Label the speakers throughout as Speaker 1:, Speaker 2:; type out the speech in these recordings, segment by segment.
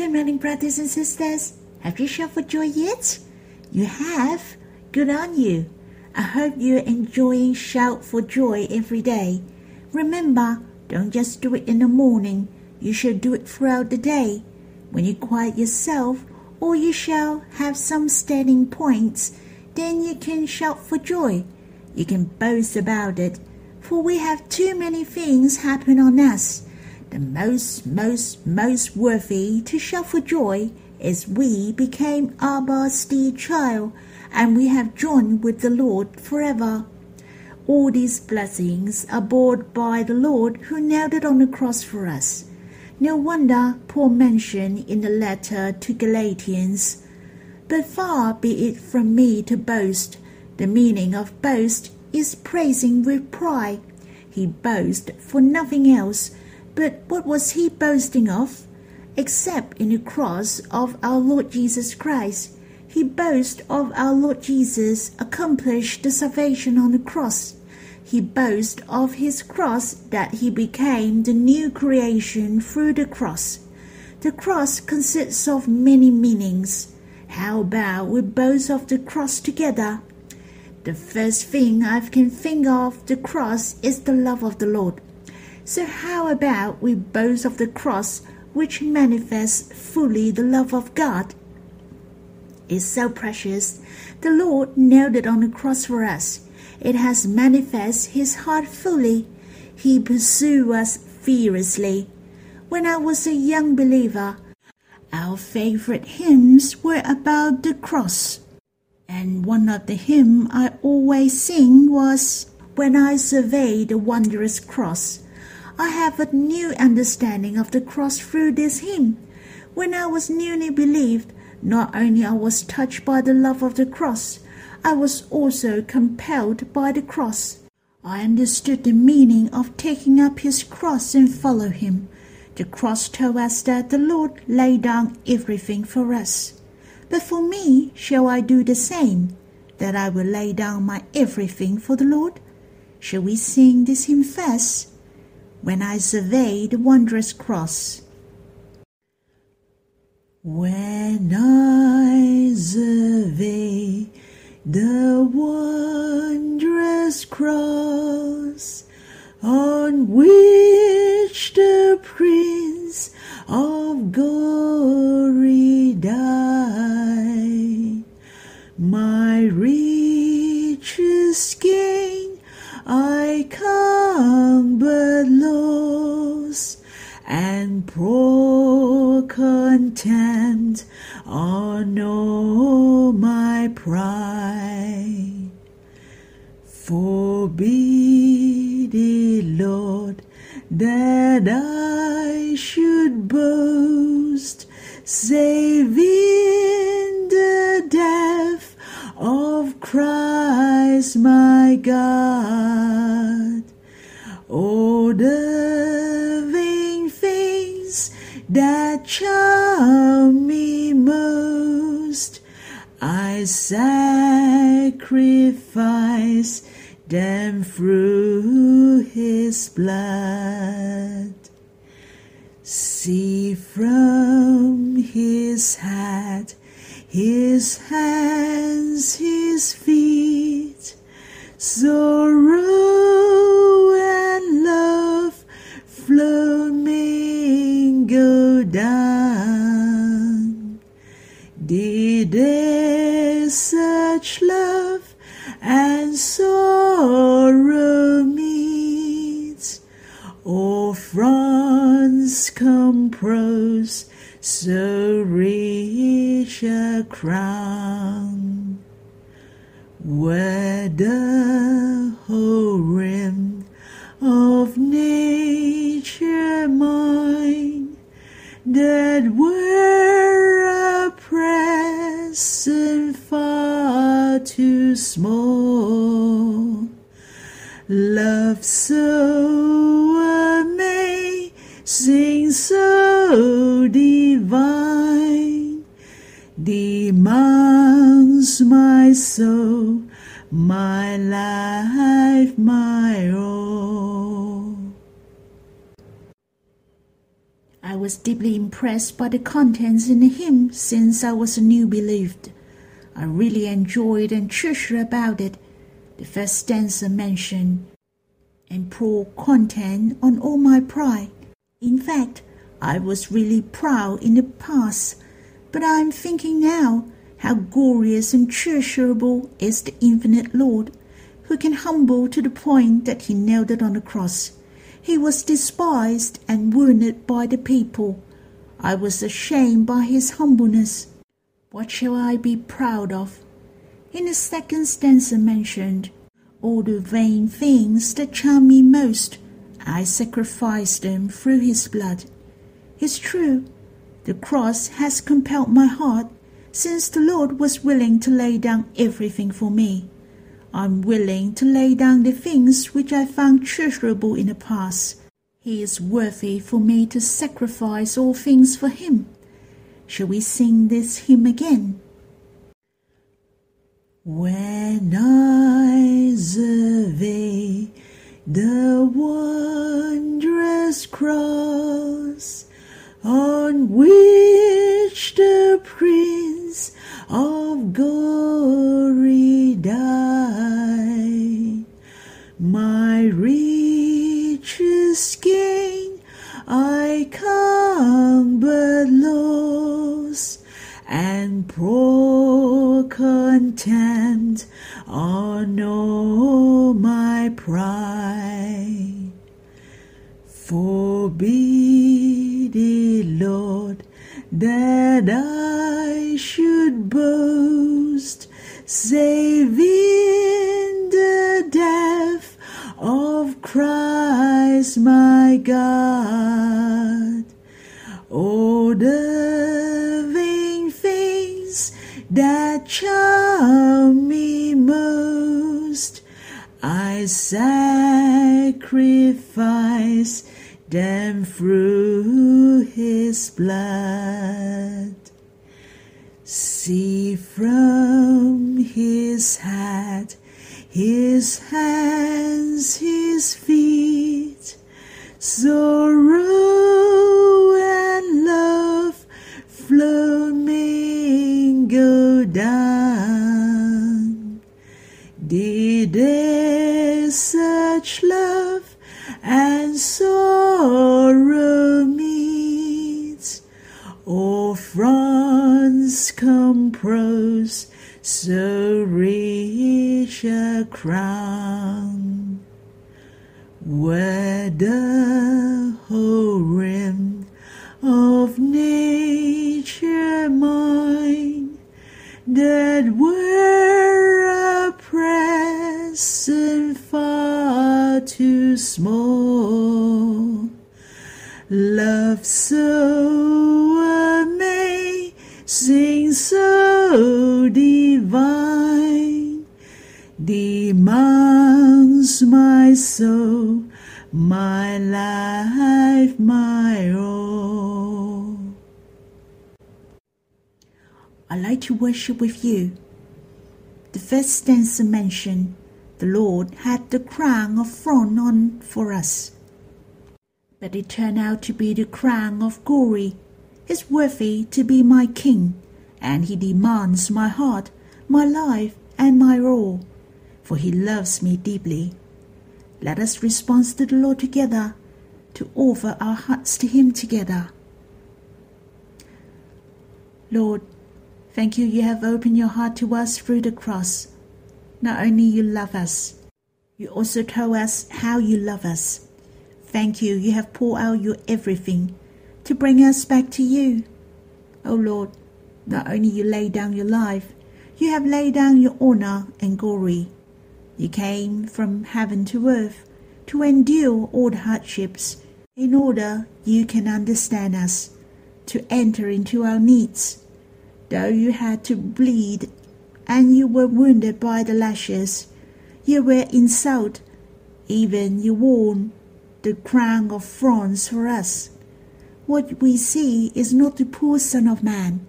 Speaker 1: Good morning, brothers and sisters. Have you shouted for joy yet? You have? Good on you. I hope you're enjoying shout for joy every day. Remember, don't just do it in the morning. You should do it throughout the day. When you quiet yourself, or you shall have some standing points, then you can shout for joy. You can boast about it, for we have too many things happen on us the most, most, most worthy to shout for joy is we became Abba's dear child, and we have joined with the Lord forever. All these blessings are bought by the Lord who nailed it on the cross for us. No wonder Paul mentioned in the letter to Galatians, But far be it from me to boast. The meaning of boast is praising with pride. He boasted for nothing else but what was he boasting of? Except in the cross of our Lord Jesus Christ. He boasts of our Lord Jesus accomplished the salvation on the cross. He boasts of his cross that he became the new creation through the cross. The cross consists of many meanings. How about we boast of the cross together? The first thing I can think of the cross is the love of the Lord. So, how about we boast of the cross, which manifests fully the love of God? It's so precious. The Lord nailed it on the cross for us. It has manifest His heart fully. He pursued us fiercely. When I was a young believer, our favorite hymns were about the cross. And one of the hymns I always sing was When I Survey the Wondrous Cross. I have a new understanding of the cross through this hymn. When I was newly believed, not only I was touched by the love of the cross, I was also compelled by the cross. I understood the meaning of taking up his cross and follow him. The cross told us that the Lord laid down everything for us. But for me, shall I do the same? That I will lay down my everything for the Lord? Shall we sing this hymn first? When I survey the wondrous cross. When I survey the wondrous cross on which the Prince of Glory died, my riches gain I come but lost and poor content on all my pride. Forbid it, Lord, that I should boast, save in the death of Christ my God. Oh, the vain things that charm me most, I sacrifice them through his blood. See from his head his hands, his feet, sorrow and love flow mingle down. Did such love and sorrow meet, or France compose so rich crown, where the whole rim of nature mine that were a present far too small, love so amazing, so divine, demands my soul, my life, my all. I was deeply impressed by the contents in the hymn since I was a new believed. I really enjoyed and treasured about it. The first stanza mentioned and pour content on all my pride. In fact, I was really proud in the past, but I am thinking now how glorious and treasurable is the infinite Lord, who can humble to the point that he knelt on the cross. He was despised and wounded by the people. I was ashamed by his humbleness. What shall I be proud of? In the second stanza mentioned, all the vain things that charm me most, I sacrifice them through his blood. It's true, the cross has compelled my heart since the Lord was willing to lay down everything for me. I'm willing to lay down the things which I found treasurable in the past. He is worthy for me to sacrifice all things for him. Shall we sing this hymn again? When I survey the wondrous cross on which the Prince of glory died. My richest gain I come but lost, and pour contempt on all my pride. That I should boast, save in the death of Christ my God. Oh, the vain things that charm me most, I sacrifice them through his blood. See from his head, his hands, his feet, sorrow and love flow mingle down. Did there such love and sorrow compose so rich a crown? Where the whole rim of nature mine that were a present far too small. Love so amazing, so divine, demands my soul, my life, my all. I like to worship with you. The first stanza mentioned the Lord had the crown of thorn on for us. But it turned out to be the crown of glory. He's worthy to be my king, and he demands my heart, my life, and my all, for he loves me deeply. Let us respond to the Lord together, to offer our hearts to him together. Lord, thank you you have opened your heart to us through the cross. Not only you love us, you also tell us how you love us. Thank you you have poured out your everything to bring us back to you. O Lord, not only you lay down your life, you have laid down your honor and glory. You came from heaven to earth to endure all the hardships in order you can understand us, to enter into our needs. Though you had to bleed and you were wounded by the lashes, you were insulted, even you wore the crown of thorns for us. What we see is not the poor Son of Man,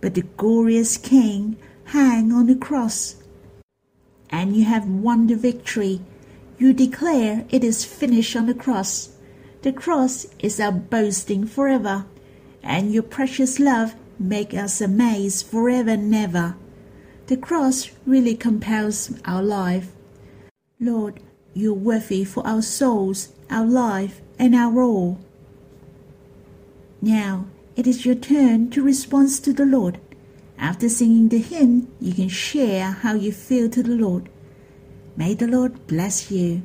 Speaker 1: but the glorious King hang on the cross. And you have won the victory. You declare it is finished on the cross. The cross is our boasting forever, and your precious love make us amazed forever and ever. The cross really compels our life. Lord, you're worthy for our souls, our life, and our all. Now, it is your turn to respond to the Lord. After singing the hymn, you can share how you feel to the Lord. May the Lord bless you.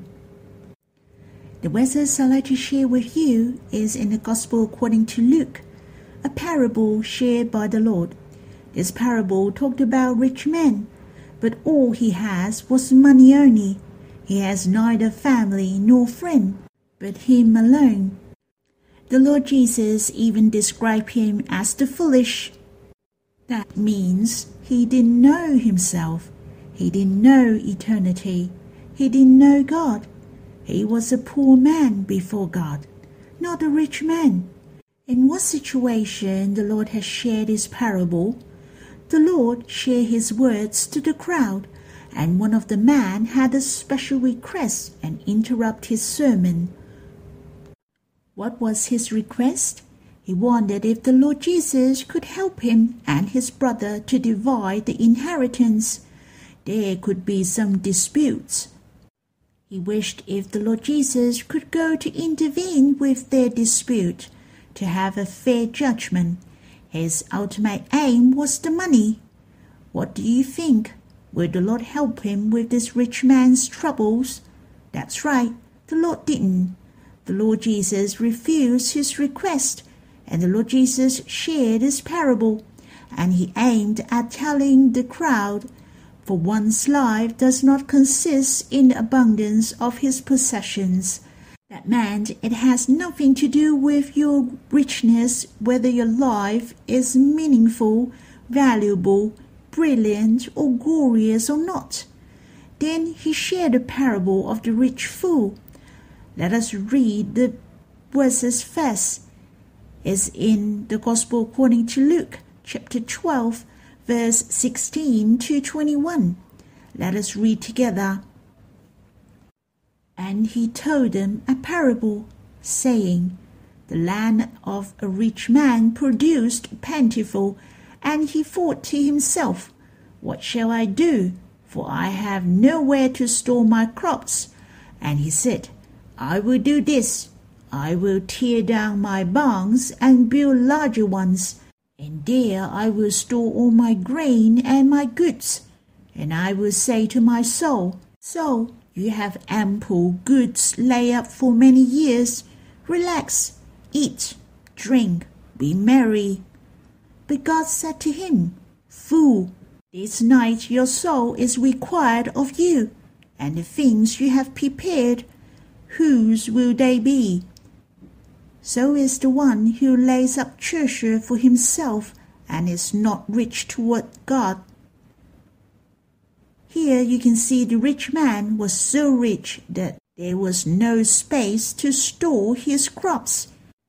Speaker 1: The verses I'd like to share with you is in the Gospel according to Luke, a parable shared by the Lord. This parable talked about rich men, but all he has was money only. He has neither family nor friend, but him alone. The Lord Jesus even described him as the foolish. That means he didn't know himself. He didn't know eternity. He didn't know God. He was a poor man before God, not a rich man. In what situation the Lord has shared his parable? The Lord shared his words to the crowd, and one of the men had a special request and interrupt his sermon. What was his request? He wondered if the Lord Jesus could help him and his brother to divide the inheritance. There could be some disputes. He wished if the Lord Jesus could go to intervene with their dispute, to have a fair judgment. His ultimate aim was the money. What do you think? Will the Lord help him with this rich man's troubles? That's right, the Lord didn't. The Lord Jesus refused his request, and the Lord Jesus shared his parable, and he aimed at telling the crowd for one's life does not consist in the abundance of his possessions. That meant it has nothing to do with your richness, whether your life is meaningful, valuable, brilliant, or glorious or not. Then he shared the parable of the rich fool. Let us read the verses first. It's in the Gospel according to Luke, chapter 12, verse 16 to 21. Let us read together. And he told them a parable, saying, The land of a rich man produced plentiful, and he thought to himself, What shall I do? For I have nowhere to store my crops. And he said, I will do this. I will tear down my barns and build larger ones and there I will store all my grain and my goods. And I will say to my soul, So you have ample goods laid up for many years. Relax, eat, drink, be merry. But God said to him, Fool, this night your soul is required of you, and the things you have prepared, whose will they be? So is the one who lays up treasure for himself and is not rich toward God. Here you can see the rich man was so rich that there was no space to store his crops.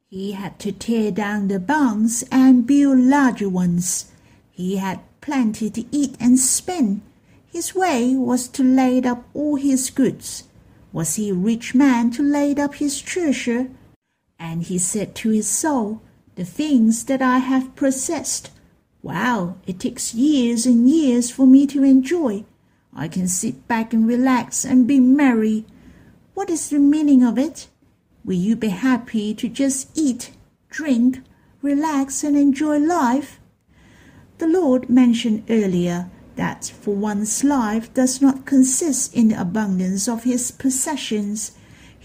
Speaker 1: He had to tear down the barns and build larger ones. He had plenty to eat and spend. His way was to lay up all his goods. Was he a rich man to lay up his treasure? And he said to his soul, The things that I have possessed, wow, it takes years and years for me to enjoy. I can sit back and relax and be merry. What is the meaning of it? Will you be happy to just eat, drink, relax, and enjoy life? The Lord mentioned earlier that for one's life does not consist in the abundance of his possessions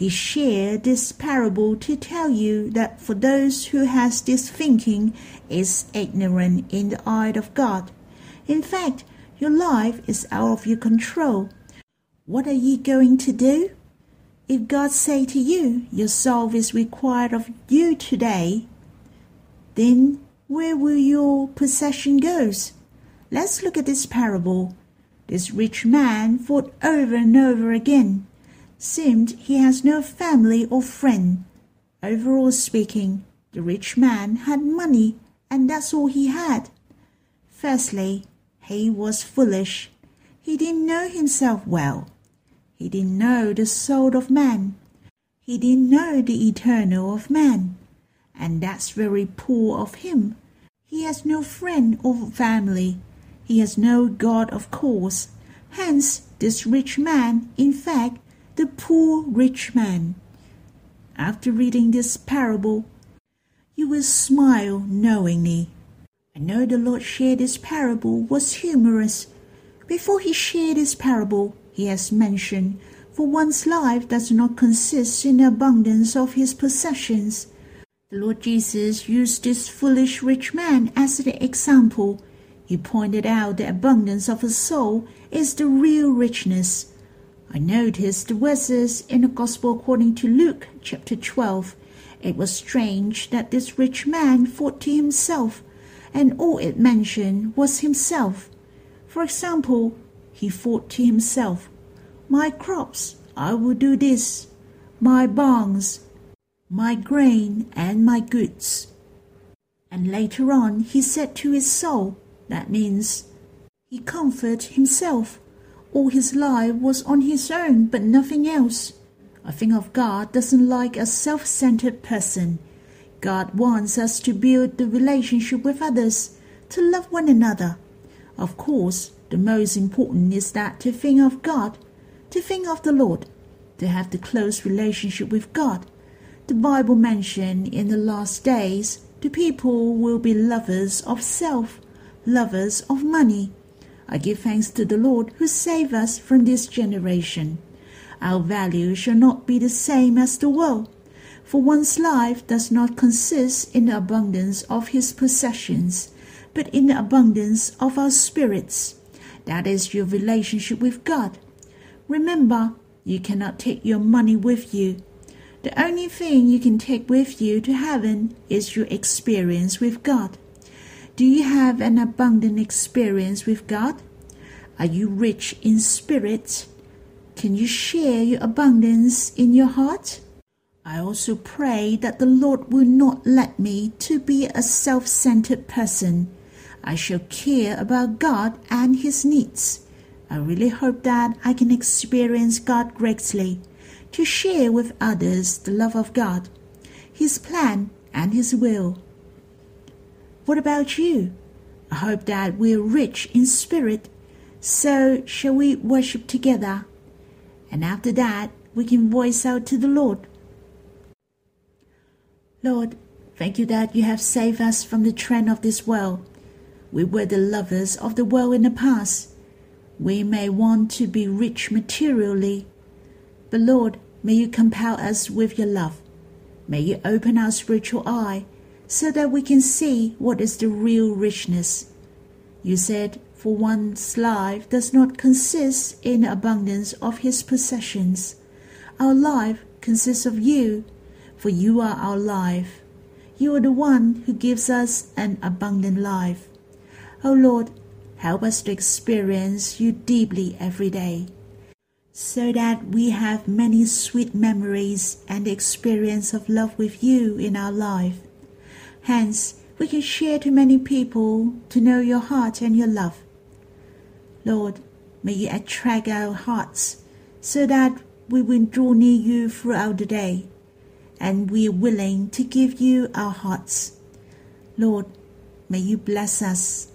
Speaker 1: he shared this parable to tell you that for those who has this thinking is ignorant in the eye of God. In fact, your life is out of your control. What are you going to do? If God say to you, your soul is required of you today, then where will your possession goes? Let's look at this parable. This rich man thought over and over again, seemed he has no family or friend. Overall speaking, the rich man had money, and that's all he had. Firstly, he was foolish. He didn't know himself well. He didn't know the soul of man. He didn't know the eternal of man, and that's very poor of him. He has no friend or family. He has no God, of course. Hence, this rich man, in fact, the poor rich man. After reading this parable, you will smile knowingly. I know the Lord shared this parable was humorous. Before he shared this parable, he has mentioned, for one's life does not consist in the abundance of his possessions. The Lord Jesus used this foolish rich man as an example. He pointed out the abundance of a soul is the real richness. I noticed the verses in the Gospel according to Luke chapter 12. It was strange that this rich man thought to himself, and all it mentioned was himself. For example, he thought to himself, My crops, I will do this, my barns, my grain, and my goods. And later on, he said to his soul, that means he comforted himself all his life was on his own, but nothing else. I think of God doesn't like a self centered person. God wants us to build the relationship with others, to love one another. Of course, the most important is that to think of God, to think of the Lord, to have the close relationship with God. The Bible mentions in the last days the people will be lovers of self, lovers of money, I give thanks to the Lord who saved us from this generation. Our value shall not be the same as the world, for one's life does not consist in the abundance of his possessions, but in the abundance of our spirits. That is your relationship with God. Remember, you cannot take your money with you. The only thing you can take with you to heaven is your experience with God. Do you have an abundant experience with God? Are you rich in spirit? Can you share your abundance in your heart? I also pray that the Lord will not let me to be a self-centered person. I shall care about God and his needs. I really hope that I can experience God greatly, to share with others the love of God, his plan and his will. What about you? I hope that we're rich in spirit. So, shall we worship together? And after that, we can voice out to the Lord. Lord, thank you that you have saved us from the trend of this world. We were the lovers of the world in the past. We may want to be rich materially, but Lord, may you compel us with your love. May you open our spiritual eye so that we can see what is the real richness. You said, For one's life does not consist in abundance of his possessions. Our life consists of you, for you are our life. You are the one who gives us an abundant life. O oh Lord, help us to experience you deeply every day, so that we have many sweet memories and experience of love with you in our life. Hence, we can share to many people to know your heart and your love. Lord, may you attract our hearts so that we will draw near you throughout the day, and we are willing to give you our hearts. Lord, may you bless us